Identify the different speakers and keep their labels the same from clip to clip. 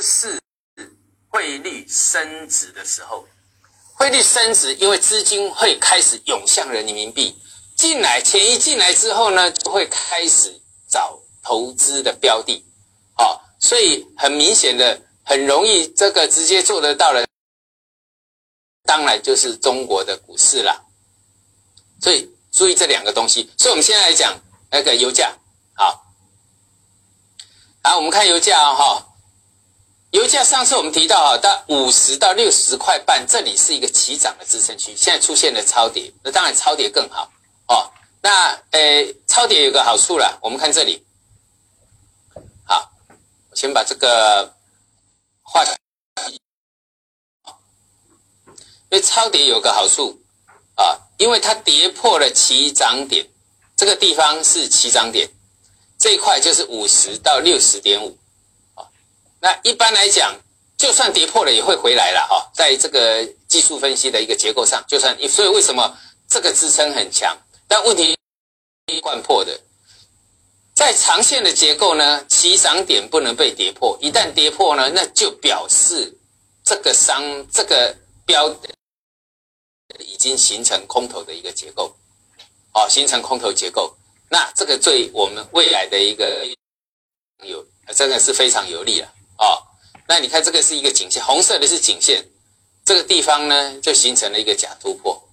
Speaker 1: 是汇率升值的时候。汇率升值，因为资金会开始涌向人民币进来，钱一进来之后呢，就会开始找投资的标的，好，所以很明显的，很容易这个直接做得到的，当然就是中国的股市了。所以注意这两个东西。所以我们现在来讲那个油价，好，好，我们看油价哈。油价上次我们提到啊，到五十到六十块半，这里是一个起涨的支撑区，现在出现了超跌，那当然超跌更好哦。那呃，超跌有个好处了，我们看这里，好，我先把这个画，因为超跌有个好处啊，因为它跌破了起涨点，这个地方是起涨点，这一块就是五十到六十点五。那一般来讲，就算跌破了也会回来了哈，在这个技术分析的一个结构上，就算所以为什么这个支撑很强？但问题贯破的，在长线的结构呢，起涨点不能被跌破，一旦跌破呢，那就表示这个商这个标已经形成空头的一个结构，哦，形成空头结构，那这个对我们未来的一个有真的是非常有利了。哦，那你看这个是一个颈线，红色的是颈线，这个地方呢就形成了一个假突破，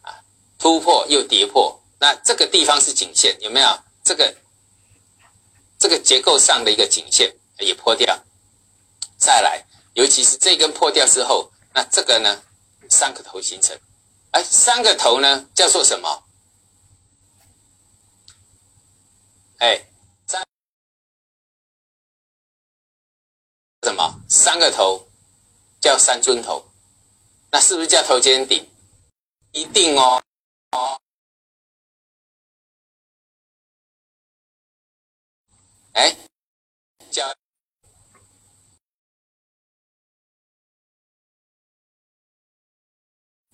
Speaker 1: 啊，突破又跌破，那这个地方是颈线，有没有？这个这个结构上的一个颈线也破掉，再来，尤其是这根破掉之后，那这个呢三个头形成，哎，三个头呢叫做什么？哎。什么三个头叫三尊头，那是不是叫头肩顶？一定哦哦。哎，叫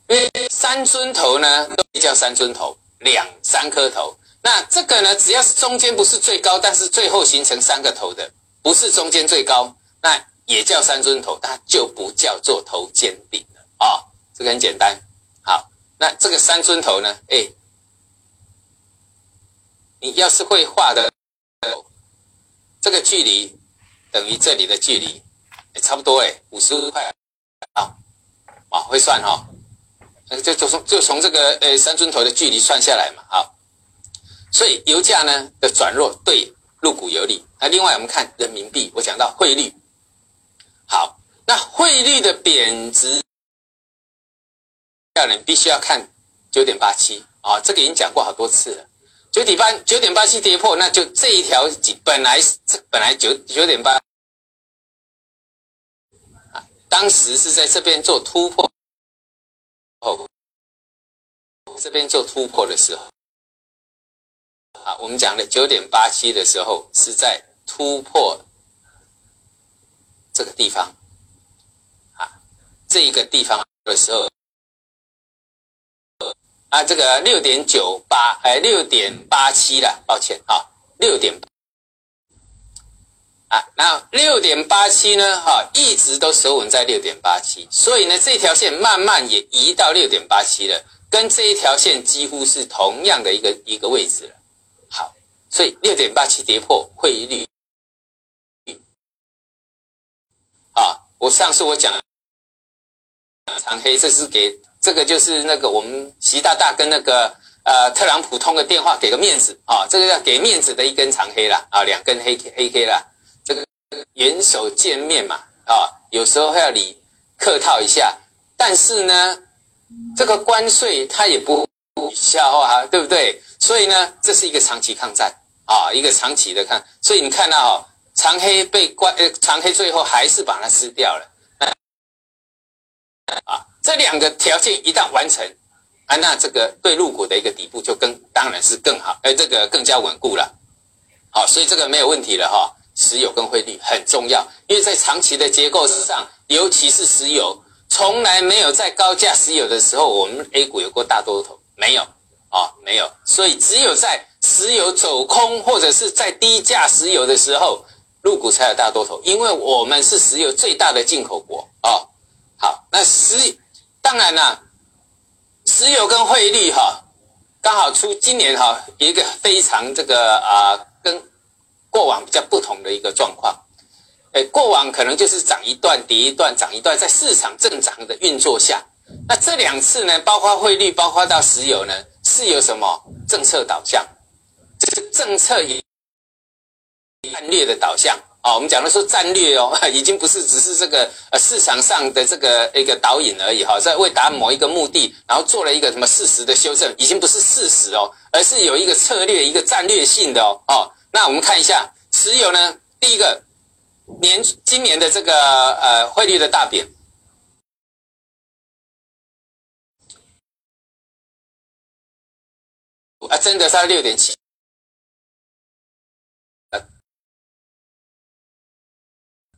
Speaker 1: 因为三尊头呢都叫三尊头，两三颗头。那这个呢，只要是中间不是最高，但是最后形成三个头的，不是中间最高。那也叫三尊头，它就不叫做头肩顶了啊。这个很简单。好，那这个三尊头呢？哎，你要是会画的，这个距离等于这里的距离，差不多哎，五十块啊。啊，会算哈。那就就从就从这个呃三尊头的距离算下来嘛。好，所以油价呢的转弱对入股有利。那另外我们看人民币，我讲到汇率。好，那汇率的贬值，要你必须要看九点八七啊，这个已经讲过好多次了。九点八九点八七跌破，那就这一条本来本来九九点八啊，当时是在这边做突破，哦，这边做突破的时候，啊，我们讲的九点八七的时候是在突破。这个地方，啊，这一个地方的时候，啊，这个六点九八，哎，六点八七了，抱歉啊，六点，啊，那六点八七呢，哈，一直都守稳在六点八七，所以呢，这条线慢慢也移到六点八七了，跟这一条线几乎是同样的一个一个位置了。好，所以六点八七跌破汇率。我上次我讲长黑，这是给这个就是那个我们习大大跟那个呃特朗普通个电话，给个面子啊，这个要给面子的一根长黑了啊，两根黑黑黑了，这个元首见面嘛啊，有时候还要你客套一下，但是呢，这个关税它也不取消啊，对不对？所以呢，这是一个长期抗战啊，一个长期的抗，所以你看到。长黑被关，呃，长黑最后还是把它吃掉了，啊，这两个条件一旦完成，啊，那这个对入股的一个底部就更当然是更好，哎，这个更加稳固了，好，所以这个没有问题了哈。石油跟汇率很重要，因为在长期的结构上，尤其是石油，从来没有在高价石油的时候，我们 A 股有过大多头，没有，啊，没有，所以只有在石油走空或者是在低价石油的时候。入股才有大多头，因为我们是石油最大的进口国哦。好，那石当然了，石油跟汇率哈，刚好出今年哈一个非常这个啊，跟过往比较不同的一个状况。哎，过往可能就是涨一段跌一段，涨一段，在市场正常的运作下，那这两次呢，包括汇率，包括到石油呢，是有什么政策导向？这个政策也战略的导向啊。我们讲的说战略哦，已经不是只是这个呃市场上的这个一个导引而已哈，在为达某一个目的，然后做了一个什么事实的修正，已经不是事实哦，而是有一个策略、一个战略性的哦。哦，那我们看一下石油呢，第一个。年今年的这个呃汇率的大贬啊，真的是六点七，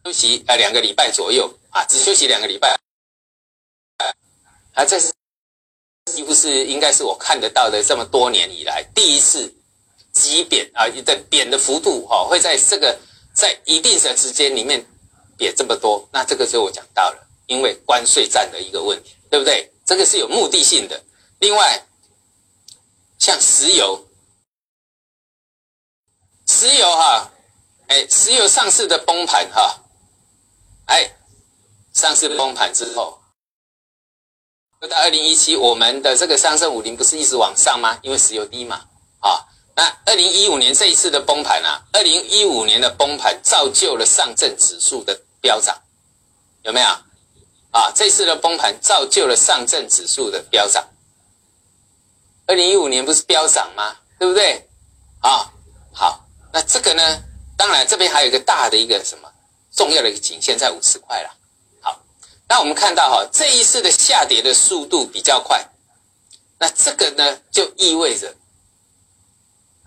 Speaker 1: 休息呃两个礼拜左右啊，只休息两个礼拜啊，这是几乎是应该是我看得到的这么多年以来第一次急贬啊，的贬的幅度哈会在这个。在一定的时间里面贬这么多，那这个就我讲到了，因为关税战的一个问题，对不对？这个是有目的性的。另外，像石油，石油哈，哎，石油上市的崩盘哈，哎，上市崩盘之后，又到二零一七，我们的这个上证五零不是一直往上吗？因为石油低嘛，啊。那二零一五年这一次的崩盘啊，二零一五年的崩盘造就了上证指数的飙涨，有没有？啊，这次的崩盘造就了上证指数的飙涨。二零一五年不是飙涨吗？对不对？啊，好，那这个呢？当然这边还有一个大的一个什么重要的一个颈线在五十块了。好，那我们看到哈，这一次的下跌的速度比较快，那这个呢就意味着。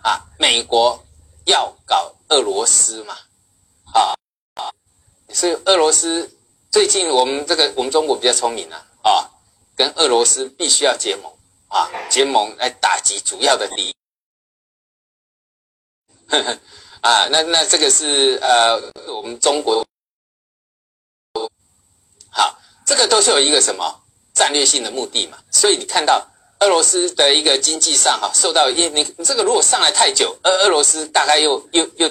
Speaker 1: 啊，美国要搞俄罗斯嘛？啊啊，所以俄罗斯最近我们这个我们中国比较聪明啊，啊，跟俄罗斯必须要结盟啊，结盟来打击主要的敌。啊，那那这个是呃，我们中国好，这个都是有一个什么战略性的目的嘛，所以你看到。俄罗斯的一个经济上哈受到因你你这个如果上来太久，俄俄罗斯大概又又又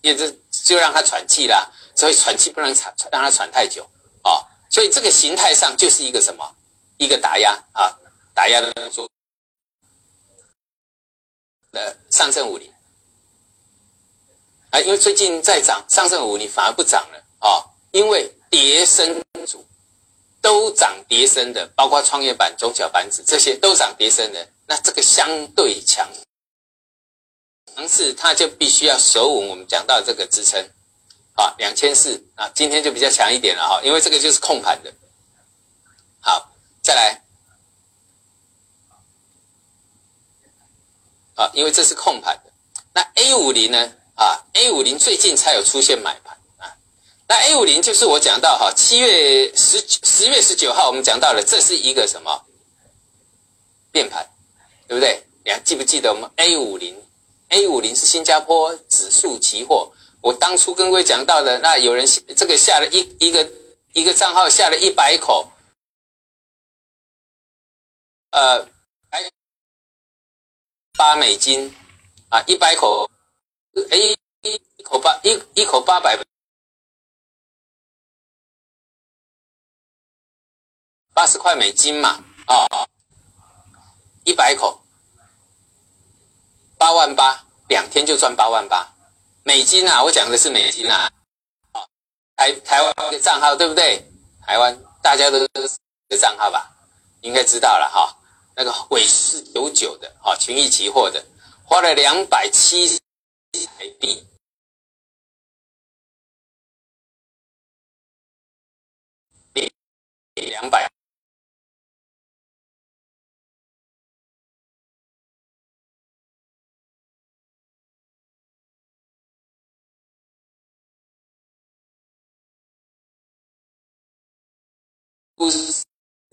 Speaker 1: 也就就让他喘气啦，所以喘气不能喘让他喘太久啊，所以这个形态上就是一个什么一个打压啊打压的做的上证五零啊，因为最近在涨上证五零反而不涨了啊，因为跌升主。都涨跌升的，包括创业板、中小板指这些都涨跌升的，那这个相对强强势，它就必须要守稳。我们讲到这个支撑，啊，两千四啊，今天就比较强一点了哈，因为这个就是控盘的。好，再来，啊，因为这是控盘的。那 A 五零呢？啊，A 五零最近才有出现买盘啊。那 A 五零就是我讲到哈，七月十十月十九号我们讲到了，这是一个什么变盘，对不对？你还记不记得我们 A 五零？A 五零是新加坡指数期货，我当初跟各位讲到的，那有人这个下了一一个一个账号下了一百口，呃，八美金啊，一百口，哎，口八一一口八百。八十块美金嘛，啊，一百口，八万八，两天就赚八万八美金啊！我讲的是美金啊，哦，台台湾的账号对不对？台湾大家都的账号吧，应该知道了哈。那个尾四九九的，啊，群益期货的，花了两百七十台币，两百。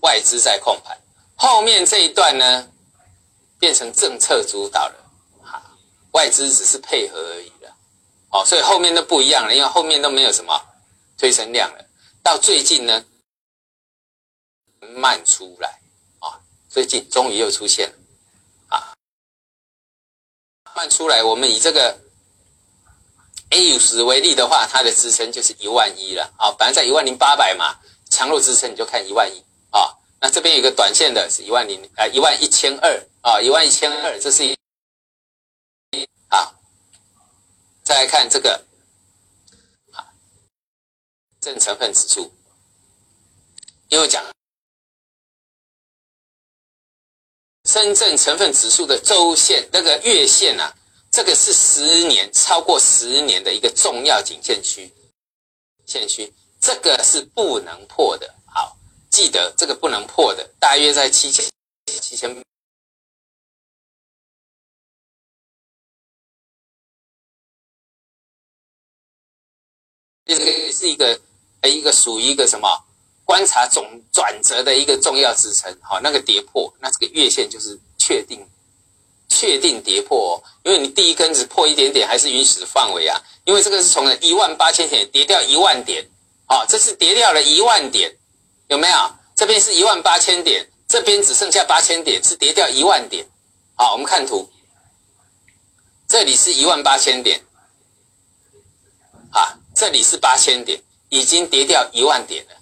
Speaker 1: 外资在控盘，后面这一段呢，变成政策主导了，哈，外资只是配合而已了，哦，所以后面都不一样了，因为后面都没有什么推升量了。到最近呢，慢出来啊，最近终于又出现了啊，慢出来。我们以这个 A 五十为例的话，它的支撑就是一万一了啊，本来在一万零八百嘛，强弱支撑你就看一万一啊。那这边有个短线的是一万零啊一万一千二啊，一万一千二，这是一好。再来看这个。正成分指数，因为讲深圳成分指数的周线那个月线啊，这个是十年超过十年的一个重要颈线区，线区这个是不能破的。好，记得这个不能破的，大约在七千七千。这个是一个。一个属于一个什么观察总转折的一个重要支撑，好，那个跌破，那这个月线就是确定确定跌破哦，因为你第一根只破一点点，还是允许的范围啊，因为这个是从一万八千点跌掉一万点，好，这是跌掉了一万点，有没有？这边是一万八千点，这边只剩下八千点，是跌掉一万点，好，我们看图，这里是一万八千点，啊，这里是八千点。已经跌掉一万点了！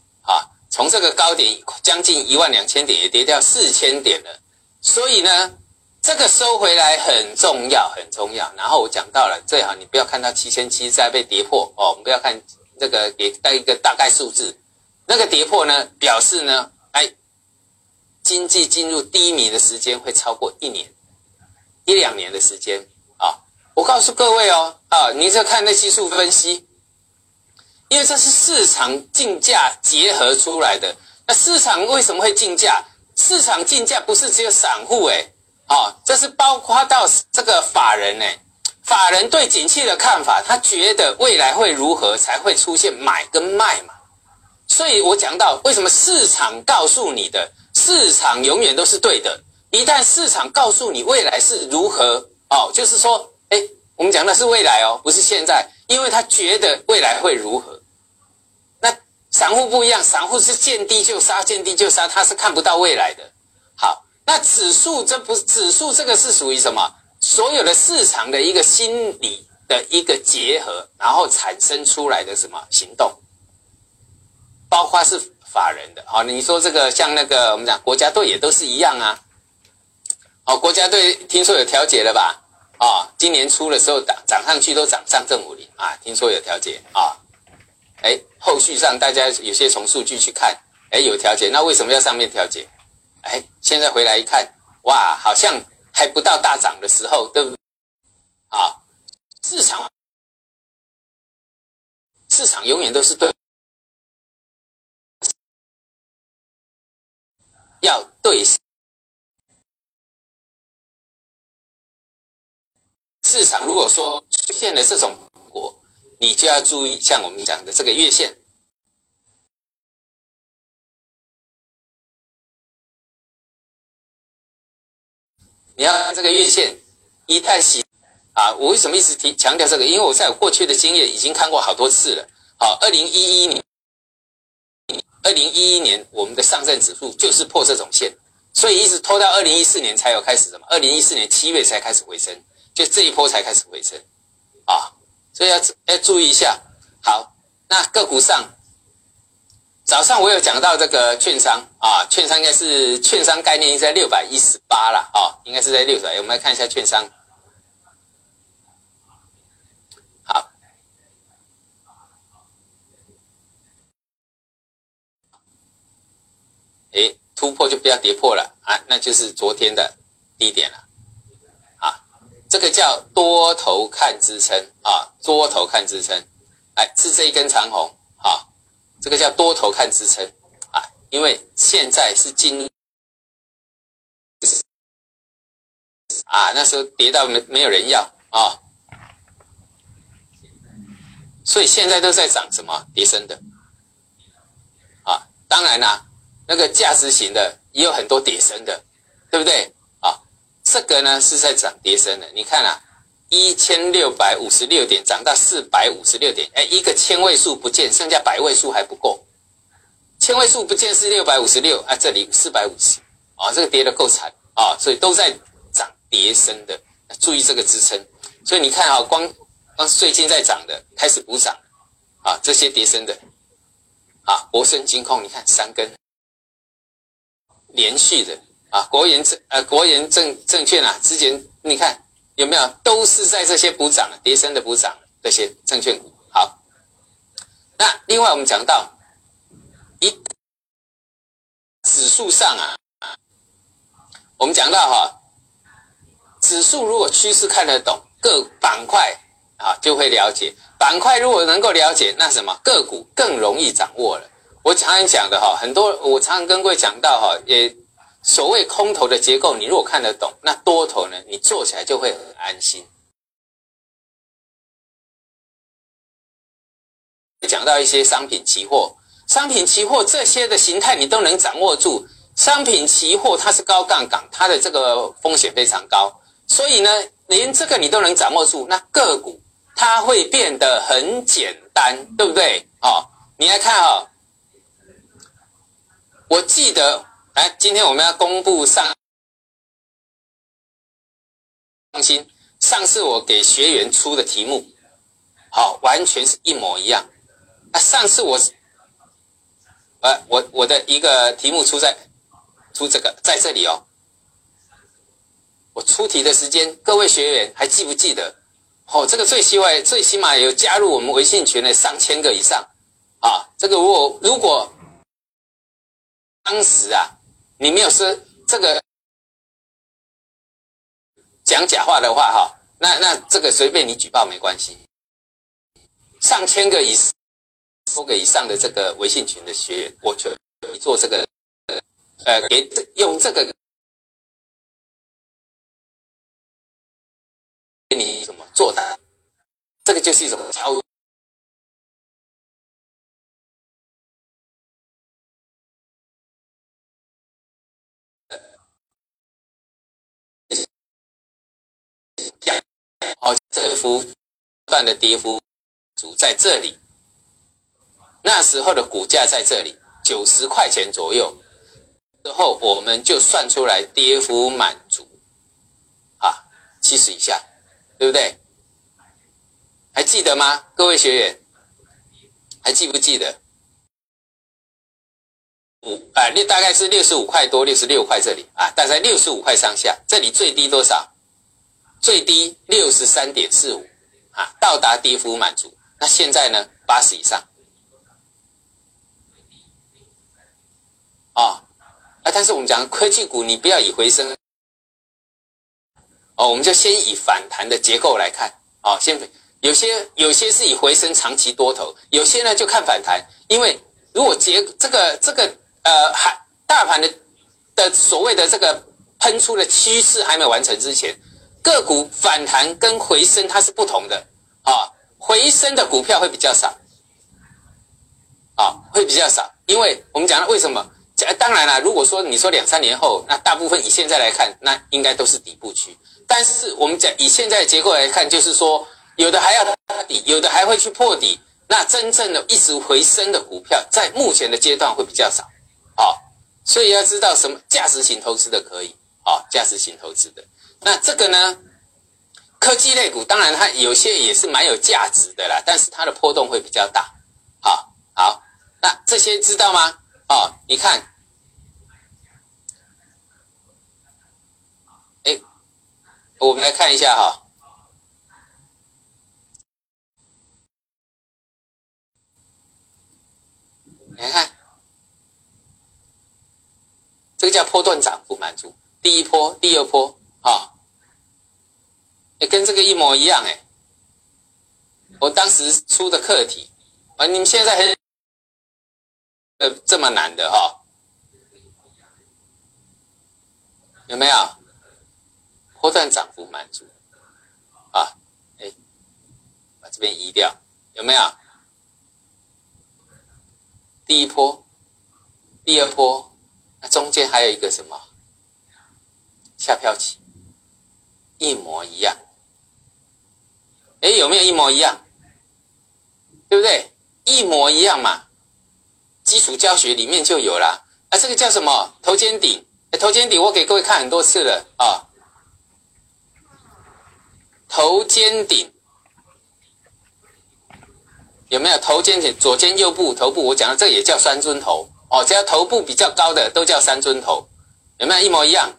Speaker 1: 从这个高点将近一万两千点，也跌掉四千点了。所以呢，这个收回来很重要，很重要。然后我讲到了，最好你不要看到七千七再被跌破哦。我们不要看这个给带一个大概数字，那个跌破呢，表示呢，哎，经济进入低迷的时间会超过一年、一两年的时间啊！我告诉各位哦，啊，你只看那技术分析。因为这是市场竞价结合出来的。那市场为什么会竞价？市场竞价不是只有散户哎，哦，这是包括到这个法人哎。法人对景气的看法，他觉得未来会如何，才会出现买跟卖嘛。所以我讲到为什么市场告诉你的，市场永远都是对的。一旦市场告诉你未来是如何，哦，就是说，哎，我们讲的是未来哦，不是现在，因为他觉得未来会如何。散户不一样，散户是见低就杀，见低就杀，他是看不到未来的。好，那指数这不是指数这个是属于什么？所有的市场的一个心理的一个结合，然后产生出来的什么行动？包括是法人的。好，你说这个像那个我们讲国家队也都是一样啊。哦，国家队听说有调节了吧？啊，今年初的时候涨涨上去都涨上正五零啊，听说有调节啊。哎，后续上大家有些从数据去看，哎，有调节，那为什么要上面调节？哎，现在回来一看，哇，好像还不到大涨的时候，对不对？啊，市场市场永远都是对，要对市场。如果说出现了这种果。你就要注意，像我们讲的这个月线，你要看这个月线一旦洗啊，我为什么一直提强调这个？因为我在过去的经验已经看过好多次了。好，二零一一年，二零一一年我们的上证指数就是破这种线，所以一直拖到二零一四年才有开始什么？二零一四年七月才开始回升，就这一波才开始回升，啊。所以要要注意一下。好，那个股上，早上我有讲到这个券商啊，券商应该是券商概念应该在六百一十八了啊，应该是在六百。我们来看一下券商。好，哎，突破就不要跌破了啊，那就是昨天的低点了。这个叫多头看支撑啊，多头看支撑，哎，是这一根长红啊，这个叫多头看支撑啊，因为现在是进入啊，那时候跌到没没有人要啊，所以现在都在涨什么？跌升的。啊，当然啦，那个价值型的也有很多跌升的，对不对？这个呢是在涨跌升的，你看啊，一千六百五十六点涨到四百五十六点，哎，一个千位数不见，剩下百位数还不够。千位数不见是六百五十六，啊，这里四百五十，啊，这个跌的够惨。啊，所以都在涨跌升的，注意这个支撑。所以你看啊，光光最近在涨的开始补涨，啊，这些跌升的，啊，国盛金控，你看三根。连续的，啊，国研证呃国研证证券啊，之前你看有没有都是在这些补涨跌升的补涨这些证券股。好，那另外我们讲到。一指数上啊，我们讲到哈，指数如果趋势看得懂，各板块啊就会了解。板块如果能够了解，那什么个股更容易掌握了。我常常讲的哈，很多我常常跟各位讲到哈，也所谓空头的结构，你如果看得懂，那多头呢，你做起来就会很安心。讲到一些商品期货。商品期货这些的形态你都能掌握住，商品期货它是高杠杆，它的这个风险非常高，所以呢，连这个你都能掌握住，那个股它会变得很简单，对不对？哦，你来看哈，我记得，来，今天我们要公布上放心，上次我给学员出的题目，好，完全是一模一样，啊，上次我。呃，我我的一个题目出在出这个在这里哦。我出题的时间，各位学员还记不记得？哦，这个最起码最起码有加入我们微信群的上千个以上啊。这个我如果当时啊，你没有说这个讲假话的话哈，那那这个随便你举报没关系。上千个以。多个以上的这个微信群的学员，我就做这个，呃，给用这个给你怎么做的，这个就是一种交好，跌幅断的跌幅足在这里。那时候的股价在这里九十块钱左右，之后我们就算出来跌幅满足，啊，七十以下，对不对？还记得吗，各位学员？还记不记得？五啊，六大概是六十五块多，六十六块这里啊，大概六十五块上下。这里最低多少？最低六十三点四五啊，到达跌幅满足。那现在呢？八十以上。啊，啊！但是我们讲科技股，你不要以回升，哦，我们就先以反弹的结构来看，啊，先有些有些是以回升长期多头，有些呢就看反弹，因为如果结这个这个呃还大盘的的所谓的这个喷出的趋势还没完成之前，个股反弹跟回升它是不同的，啊，回升的股票会比较少，啊，会比较少，因为我们讲了为什么？当然了，如果说你说两三年后，那大部分以现在来看，那应该都是底部区。但是我们讲以现在结构来看，就是说有的还要打底，有的还会去破底。那真正的一直回升的股票，在目前的阶段会比较少。好，所以要知道什么价值型投资的可以，好，价值型投资的。那这个呢，科技类股当然它有些也是蛮有价值的啦，但是它的波动会比较大。好，好，那这些知道吗？哦，你看。哎我们来看一下哈，你看，这个叫波段涨幅满足，第一波、第二波啊，跟这个一模一样哎。我当时出的课题啊，你们现在很呃这么难的哈，有没有？波段涨幅满足，啊，哎，把这边移掉，有没有？第一波，第二波，那中间还有一个什么？下飘起，一模一样，哎，有没有一模一样？对不对？一模一样嘛，基础教学里面就有了。啊，这个叫什么？头肩顶。头肩顶我给各位看很多次了啊。头肩顶有没有？头肩顶左肩右部头部，我讲的这也叫三尊头哦。只要头部比较高的都叫三尊头，有没有一模一样？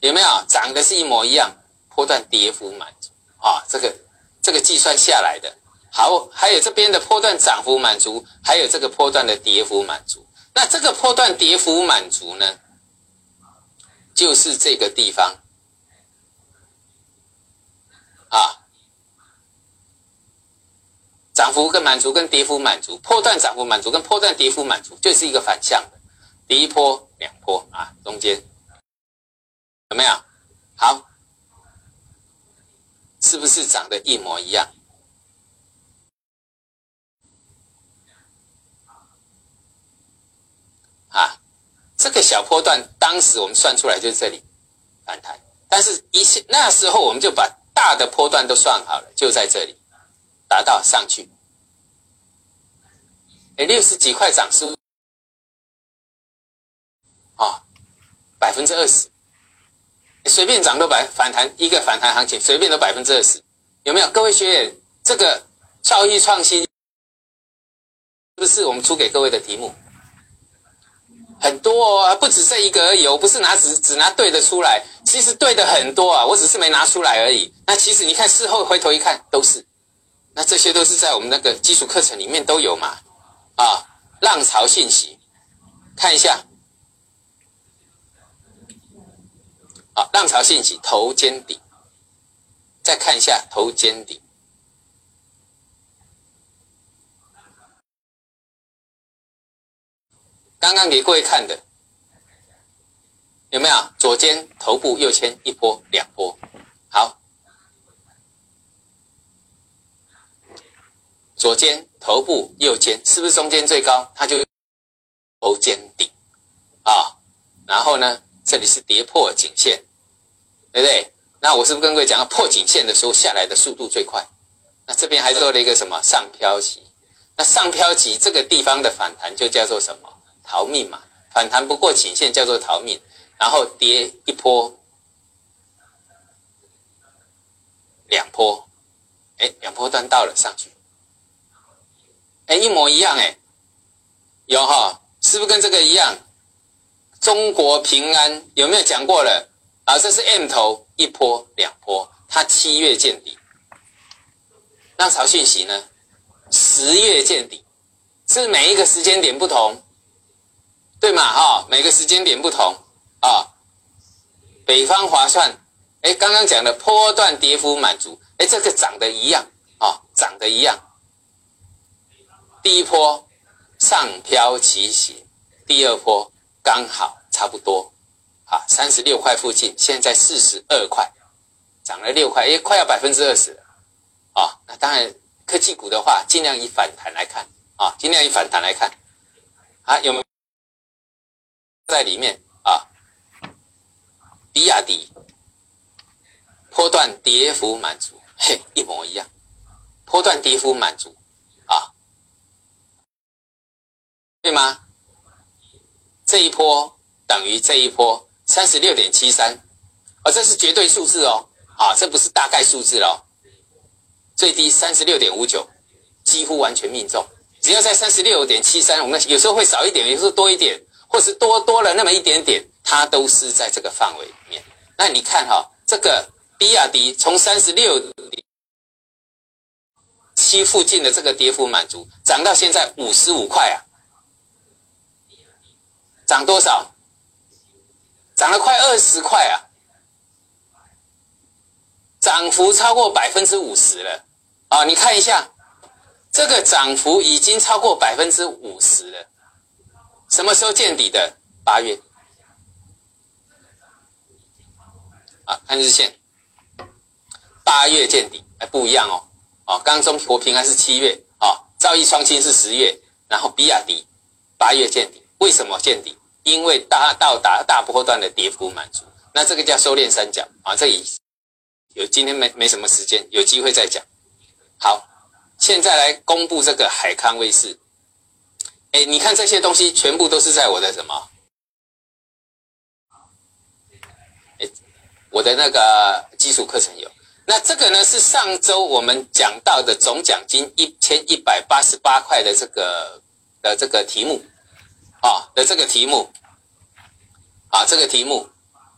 Speaker 1: 有没有长得是一模一样？波段跌幅满足啊，这个这个计算下来的。好，还有这边的波段涨幅满足，还有这个波段的跌幅满足。那这个波段跌幅满足呢，就是这个地方啊，涨幅跟满足跟跌幅满足，波段涨幅满足跟波段跌幅满足，就是一个反向的，第一波、两波啊，中间有没有？好，是不是长得一模一样？啊，这个小波段，当时我们算出来就是这里反弹，但是一些那时候我们就把大的波段都算好了，就在这里达到上去。哎，六十几块涨是啊，百分之二十，随便涨都百反弹一个反弹行情，随便都百分之二十，有没有？各位学员，这个教育创新是不是我们出给各位的题目？很多啊，不止这一个而已。我不是拿只只拿对的出来，其实对的很多啊，我只是没拿出来而已。那其实你看事后回头一看，都是，那这些都是在我们那个基础课程里面都有嘛。啊，浪潮信息，看一下。啊，浪潮信息头肩顶，再看一下头肩顶。刚刚给各位看的有没有？左肩头部右肩一波两波，好，左肩头部右肩是不是中间最高？它就头肩顶啊，然后呢，这里是跌破颈线，对不对？那我是不是跟各位讲，破颈线的时候下来的速度最快？那这边还做了一个什么上飘起？那上飘起这个地方的反弹就叫做什么？逃命嘛，反弹不过颈线叫做逃命，然后跌一波，两波，哎，两波段到了上去，哎，一模一样哎，有哈，是不是跟这个一样？中国平安有没有讲过了？啊，这是 M 头一波两波，它七月见底，浪潮讯息呢？十月见底，是每一个时间点不同。对嘛哈，每个时间点不同啊。北方划算，哎，刚刚讲的波段跌幅满足，哎，这个涨得一样啊，涨得一样。第一波上飘起斜，第二波刚好差不多，啊，三十六块附近，现在四十二块，涨了六块，哎，快要百分之二十啊。那当然，科技股的话，尽量以反弹来看啊，尽量以反弹来看啊，有没有？在里面啊，比亚迪波段跌幅满足，嘿，一模一样，波段跌幅满足啊，对吗？这一波等于这一波三十六点七三，啊，这是绝对数字哦，啊，这不是大概数字哦，最低三十六点五九，几乎完全命中，只要在三十六点七三，我们有时候会少一点，有时候多一点。或是多多了那么一点点，它都是在这个范围里面。那你看哈，这个比亚迪从三十六点七附近的这个跌幅满足，涨到现在五十五块啊，涨多少？涨了快二十块啊，涨幅超过百分之五十了啊！你看一下，这个涨幅已经超过百分之五十了。什么时候见底的？八月。啊，看日线，八月见底，哎，不一样哦。哦，刚中国平安是七月，哦，兆易创新是十月，然后比亚迪八月见底。为什么见底？因为大到达大波段的跌幅满足，那这个叫收敛三角啊。这里有今天没没什么时间，有机会再讲。好，现在来公布这个海康威视。哎，你看这些东西全部都是在我的什么？哎，我的那个基础课程有。那这个呢是上周我们讲到的总奖金一千一百八十八块的这个的这个题目，啊的这个题目，啊这个题目，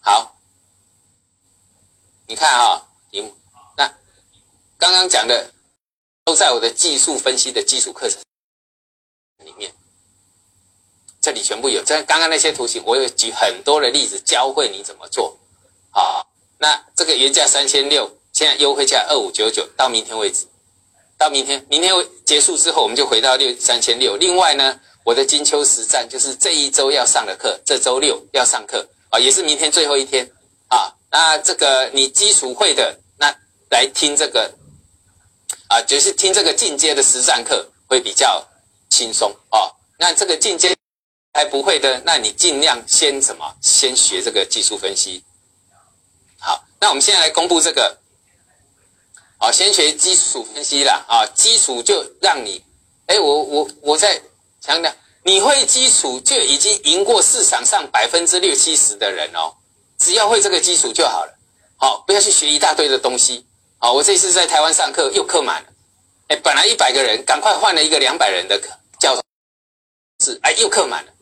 Speaker 1: 好，你看啊题目，那刚刚讲的都在我的技术分析的基础课程里面，这里全部有。这刚刚那些图形，我有举很多的例子教会你怎么做，啊，那这个原价三千六。现在优惠价二五九九，到明天为止，到明天，明天结束之后，我们就回到六三千六。另外呢，我的金秋实战就是这一周要上的课，这周六要上课啊，也是明天最后一天啊。那这个你基础会的，那来听这个啊，就是听这个进阶的实战课会比较轻松哦。那这个进阶还不会的，那你尽量先什么？先学这个技术分析。好，那我们现在来公布这个。好，先学基础分析啦。啊，基础就让你，哎，我我我在强调，你会基础就已经赢过市场上百分之六七十的人哦。只要会这个基础就好了。好，不要去学一大堆的东西。好，我这次在台湾上课又课满了。哎，本来一百个人，赶快换了一个两百人的课教是，哎，又课满了。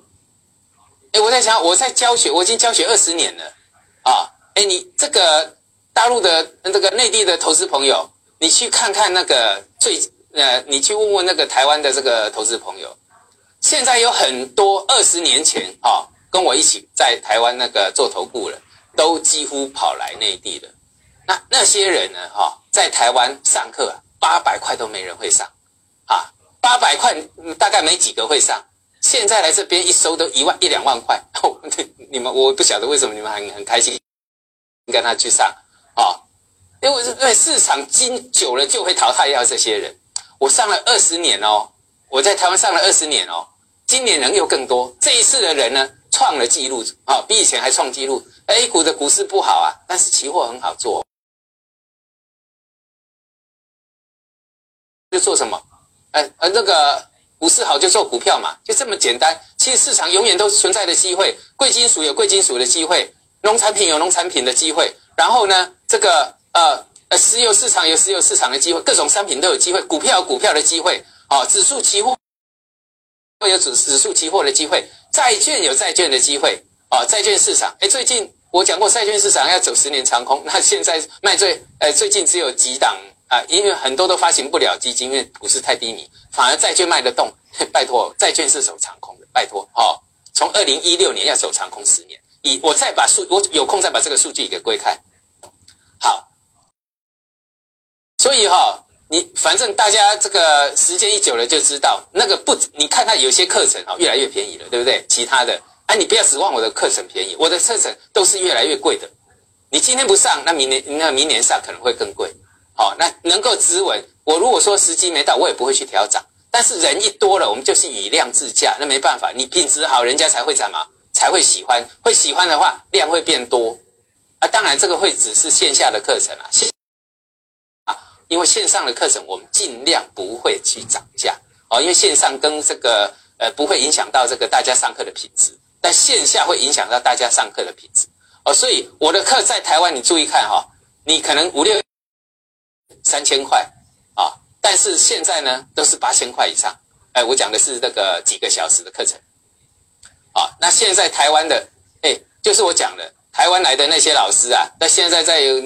Speaker 1: 哎，我在想，我在教学，我已经教学二十年了。啊，哎，你这个。大陆的这个内地的投资朋友，你去看看那个最呃，你去问问那个台湾的这个投资朋友，现在有很多二十年前啊，跟我一起在台湾那个做投顾了，都几乎跑来内地了。那那些人呢，哈，在台湾上课八百块都没人会上，啊，八百块大概没几个会上。现在来这边一收都一万一两万块，你们我不晓得为什么你们很很开心跟他去上。啊，因为因为市场经久了就会淘汰掉这些人。我上了二十年哦，我在台湾上了二十年哦，今年人又更多。这一次的人呢，创了纪录啊，比以前还创纪录。A 股的股市不好啊，但是期货很好做。就做什么？哎呃，那个股市好就做股票嘛，就这么简单。其实市场永远都存在的机会，贵金属有贵金属的机会，农产品有农产品的机会。然后呢，这个呃呃，石油市场有石油市场的机会，各种商品都有机会，股票有股票的机会，哦，指数期货会有指指数期货的机会，债券有债券的机会，哦，债券市场，哎，最近我讲过债券市场要走十年长空，那现在卖最，呃，最近只有几档啊，因为很多都发行不了基金，因为股市太低迷，反而债券卖得动，拜托，债券是走长空的，拜托，哦，从二零一六年要走长空十年，以我再把数，我有空再把这个数据给归开。好，所以哈，你反正大家这个时间一久了就知道，那个不，你看它有些课程啊越来越便宜了，对不对？其他的，哎，你不要指望我的课程便宜，我的课程都是越来越贵的。你今天不上，那明年那明年上可能会更贵。好，那能够支稳，我如果说时机没到，我也不会去调涨。但是人一多了，我们就是以量制价，那没办法，你品质好，人家才会怎么才会喜欢，会喜欢的话，量会变多。啊，当然这个会只是线下的课程，啊，因为线上的课程我们尽量不会去涨价哦，因为线上跟这个呃不会影响到这个大家上课的品质，但线下会影响到大家上课的品质哦，所以我的课在台湾你注意看哈，你可能五六三千块啊，但是现在呢都是八千块以上，哎，我讲的是这个几个小时的课程，啊，那现在台湾的哎，就是我讲的。台湾来的那些老师啊，那现在在有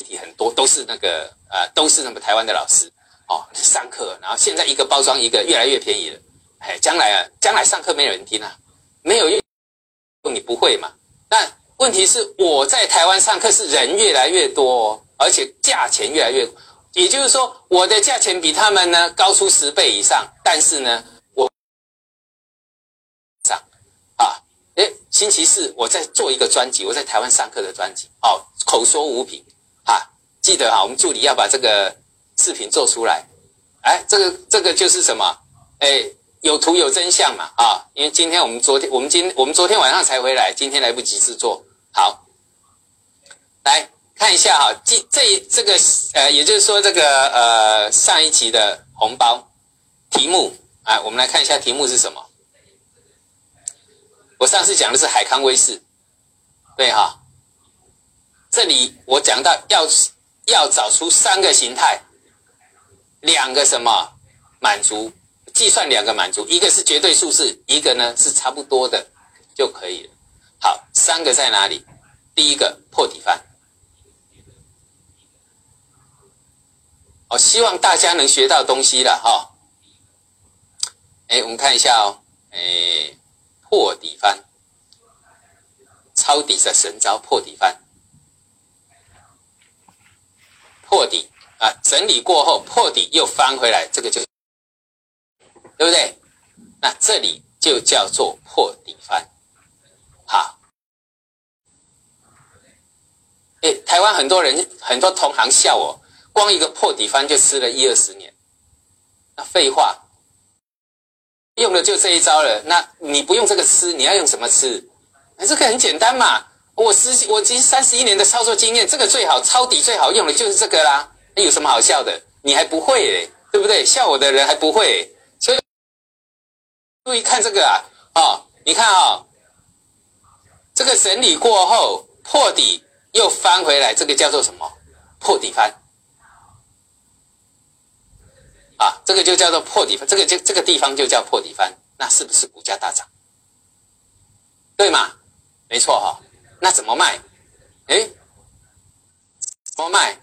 Speaker 1: 实体很多都是那个呃，都是那么台湾的老师哦上课，然后现在一个包装一个越来越便宜了，哎，将来啊，将来上课没有人听啊，没有用，你不会嘛？那问题是我在台湾上课是人越来越多，哦而且价钱越来越，也就是说我的价钱比他们呢高出十倍以上，但是呢我上啊。哎，星期四我在做一个专辑，我在台湾上课的专辑，哦，口说无凭，记得哈，我们助理要把这个视频做出来，哎，这个这个就是什么？哎，有图有真相嘛，啊，因为今天我们昨天我们今我们昨天晚上才回来，今天来不及制作，好，来看一下哈，这这这个呃，也就是说这个呃上一期的红包题目啊，我们来看一下题目是什么。我上次讲的是海康威视，对哈，这里我讲到要要找出三个形态，两个什么满足，计算两个满足，一个是绝对数字，一个呢是差不多的就可以了。好，三个在哪里？第一个破底翻，我希望大家能学到东西了哈。哎，我们看一下哦，哎。破底翻，抄底的神招破底翻，破底啊，整理过后破底又翻回来，这个就对不对？那这里就叫做破底翻，好。哎，台湾很多人很多同行笑我，光一个破底翻就吃了一二十年，那废话。用的就这一招了，那你不用这个吃，你要用什么吃？哎，这个很简单嘛。我十我其实三十一年的操作经验，这个最好抄底最好用的就是这个啦。有什么好笑的？你还不会嘞，对不对？笑我的人还不会，所以注意看这个啊，哦，你看啊，这个整理过后破底又翻回来，这个叫做什么？破底翻。啊，这个就叫做破底翻，这个就这个地方就叫破底翻，那是不是股价大涨？对吗？没错哈。那怎么卖？哎，怎么卖？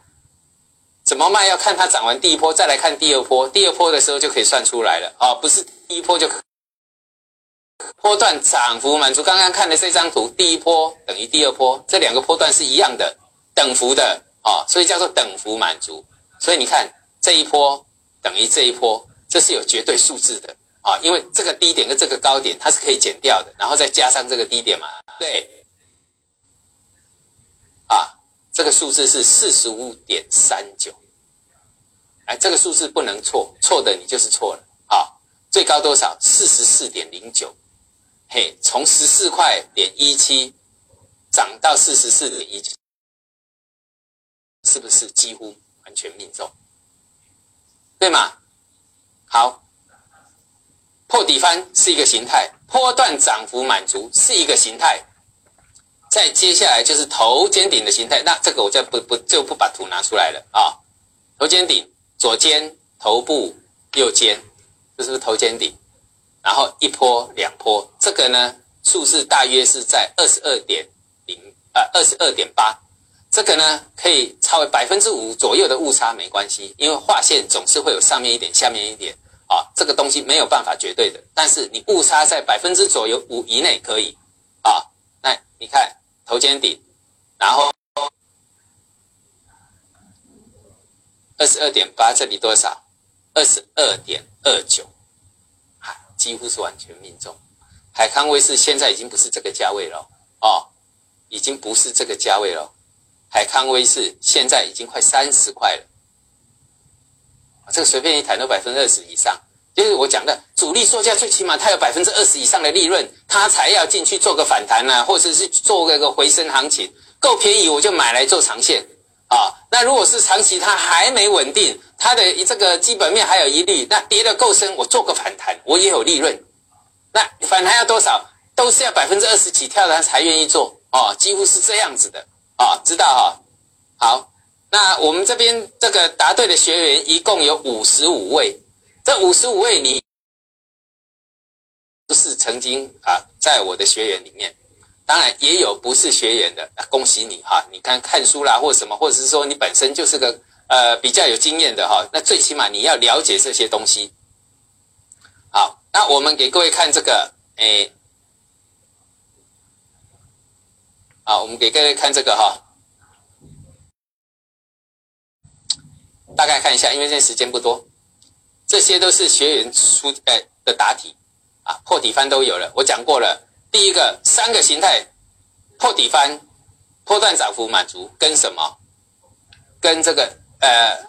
Speaker 1: 怎么卖？要看它涨完第一波，再来看第二波。第二波的时候就可以算出来了啊，不是第一波就波段涨幅满足。刚刚看的这张图，第一波等于第二波，这两个波段是一样的，等幅的啊，所以叫做等幅满足。所以你看这一波。等于这一波，这是有绝对数字的啊，因为这个低点跟这个高点它是可以减掉的，然后再加上这个低点嘛，对，啊，这个数字是四十五点三九，哎，这个数字不能错，错的你就是错了啊。最高多少？四十四点零九，嘿，从十四块点一七涨到四十四点一七，是不是几乎完全命中？对吗？好，破底翻是一个形态，波段涨幅满足是一个形态，再接下来就是头肩顶的形态。那这个我就不不就不把图拿出来了啊。头肩顶，左肩头部，右肩，这是不是头肩顶？然后一波两波，这个呢数字大约是在二十二点零呃二十二点八。这个呢，可以超为百分之五左右的误差没关系，因为画线总是会有上面一点、下面一点啊，这个东西没有办法绝对的。但是你误差在百分之左右五以内可以啊。那你看头肩顶，然后二十二点八，这里多少？二十二点二九，几乎是完全命中。海康威视现在已经不是这个价位了哦，已经不是这个价位了。海康威视现在已经快三十块了，这个随便一谈都百分之二十以上。就是我讲的主力售价，最起码它有百分之二十以上的利润，它才要进去做个反弹啊，或者是做个个回升行情，够便宜我就买来做长线啊。那如果是长期它还没稳定，它的这个基本面还有疑虑，那跌得够深，我做个反弹我也有利润。那反弹要多少？都是要百分之二十起跳的才愿意做哦，几乎是这样子的。啊，知道哈，好，那我们这边这个答对的学员一共有五十五位，这五十五位你不是曾经啊在我的学员里面，当然也有不是学员的，恭喜你哈，你看看书啦或什么，或者是说你本身就是个呃比较有经验的哈，那最起码你要了解这些东西。好，那我们给各位看这个，哎。好，我们给各位看这个哈，大概看一下，因为现在时间不多，这些都是学员出诶的答题啊，破底翻都有了。我讲过了，第一个三个形态破底翻，破断涨幅满足，跟什么？跟这个呃，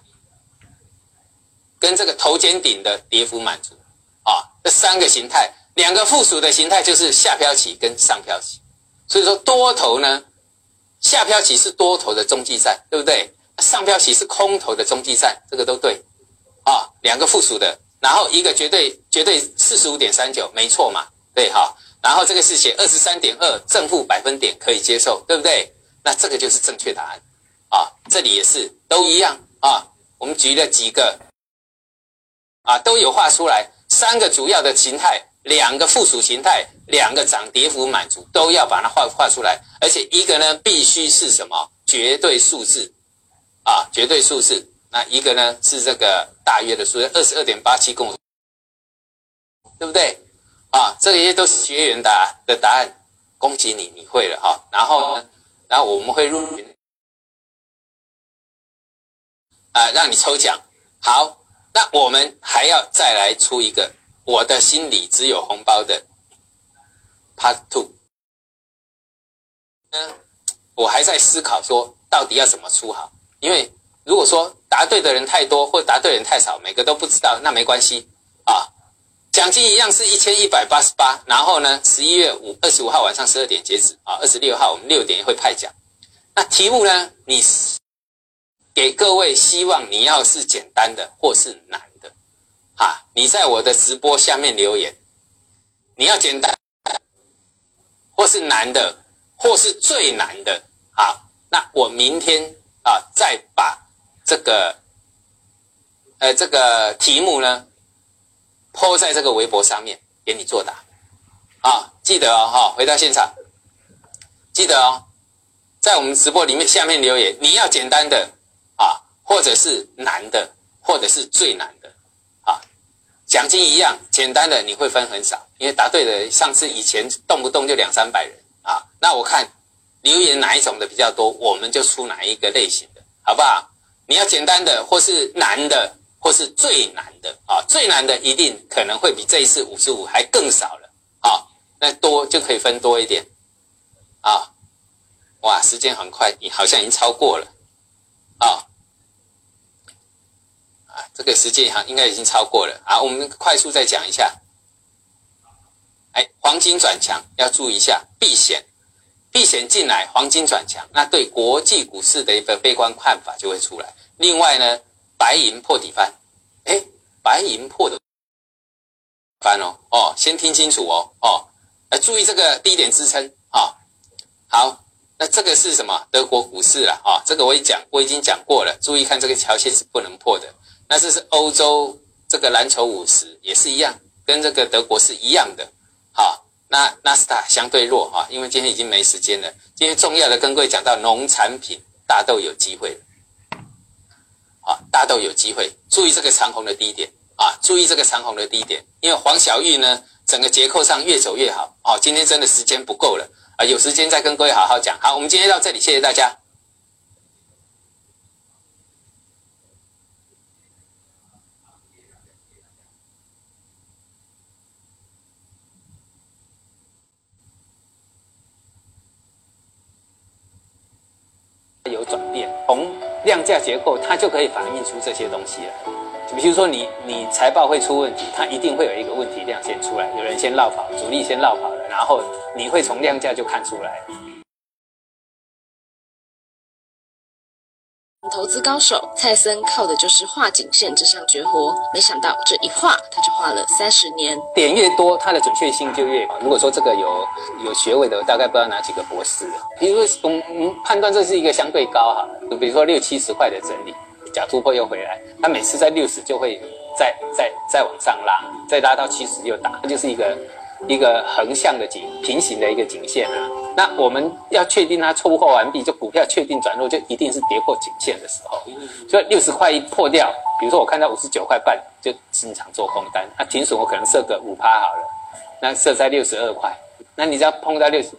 Speaker 1: 跟这个头肩顶的跌幅满足啊，这三个形态，两个附属的形态就是下漂起跟上漂起。所以说多头呢，下漂起是多头的中继站，对不对？上漂起是空头的中继站，这个都对啊。两个附属的，然后一个绝对绝对四十五点三九，没错嘛，对哈。然后这个是写二十三点二正负百分点可以接受，对不对？那这个就是正确答案啊。这里也是都一样啊。我们举了几个啊，都有画出来，三个主要的形态，两个附属形态，两个涨跌幅满足，都要把它画画出来。而且一个呢，必须是什么绝对数字啊，绝对数字。那一个呢是这个大约的数字，二十二点八七公，对不对？啊，这些都是学员答的答案，恭喜你，你会了哈。然后呢，然后我们会入群，啊，让你抽奖。好，那我们还要再来出一个，我的心里只有红包的 Part Two。嗯，我还在思考说，到底要怎么出好？因为如果说答对的人太多，或答对人太少，每个都不知道，那没关系啊。奖金一样是一千一百八十八，然后呢，十一月五二十五号晚上十二点截止啊，二十六号我们六点会派奖。那题目呢，你给各位希望你要是简单的或是难的，啊，你在我的直播下面留言，你要简单或是难的，或是最难的，好，那我明天啊再把这个呃这个题目呢。抛在这个微博上面给你作答，啊，记得哦，哈，回到现场，记得哦，在我们直播里面下面留言，你要简单的啊，或者是难的，或者是最难的，啊，奖金一样，简单的你会分很少，因为答对的上次以前动不动就两三百人啊，那我看留言哪一种的比较多，我们就出哪一个类型的，好不好？你要简单的或是难的。或是最难的啊，最难的一定可能会比这一次五十五还更少了啊，那多就可以分多一点啊，哇，时间很快，你好像已经超过了啊啊，这个时间哈应该已经超过了啊，我们快速再讲一下，哎，黄金转强要注意一下避险，避险进来，黄金转强，那对国际股市的一个悲观看法就会出来，另外呢。白银破底翻，哎，白银破的翻哦，哦，先听清楚哦，哦，来注意这个低点支撑啊。好，那这个是什么？德国股市了啊，这个我也讲，我已经讲过了。注意看这个桥线是不能破的。那这是欧洲这个蓝筹五十也是一样，跟这个德国是一样的。好，那纳斯达相对弱哈，因为今天已经没时间了。今天重要的跟各位讲到农产品，大豆有机会了。啊，大家都有机会注意这个长虹的低点啊，注意这个长虹的低点，因为黄小玉呢，整个结构上越走越好。啊，今天真的时间不够了啊，有时间再跟各位好好讲。好，我们今天到这里，谢谢大家。有转变，从。量价结构，它就可以反映出这些东西来。就比如说，你你财报会出问题，它一定会有一个问题量先出来，有人先绕跑，主力先绕跑了，然后你会从量价就看出来。
Speaker 2: 投资高手蔡森靠的就是画颈线这项绝活，没想到这一画他就画了三十年。
Speaker 1: 点越多，它的准确性就越高。如果说这个有有学位的，大概不知道哪几个博士。比如说，我们判断这是一个相对高哈，比如说六七十块的整理，假突破又回来，它每次在六十就会再再再往上拉，再拉到七十又打，它就是一个。一个横向的景平行的一个景线啊，那我们要确定它出货完毕，就股票确定转入，就一定是跌破颈线的时候。所以六十块一破掉，比如说我看到五十九块半，就经常做空单。那停损我可能设个五趴好了，那设在六十二块。那你只要碰到六十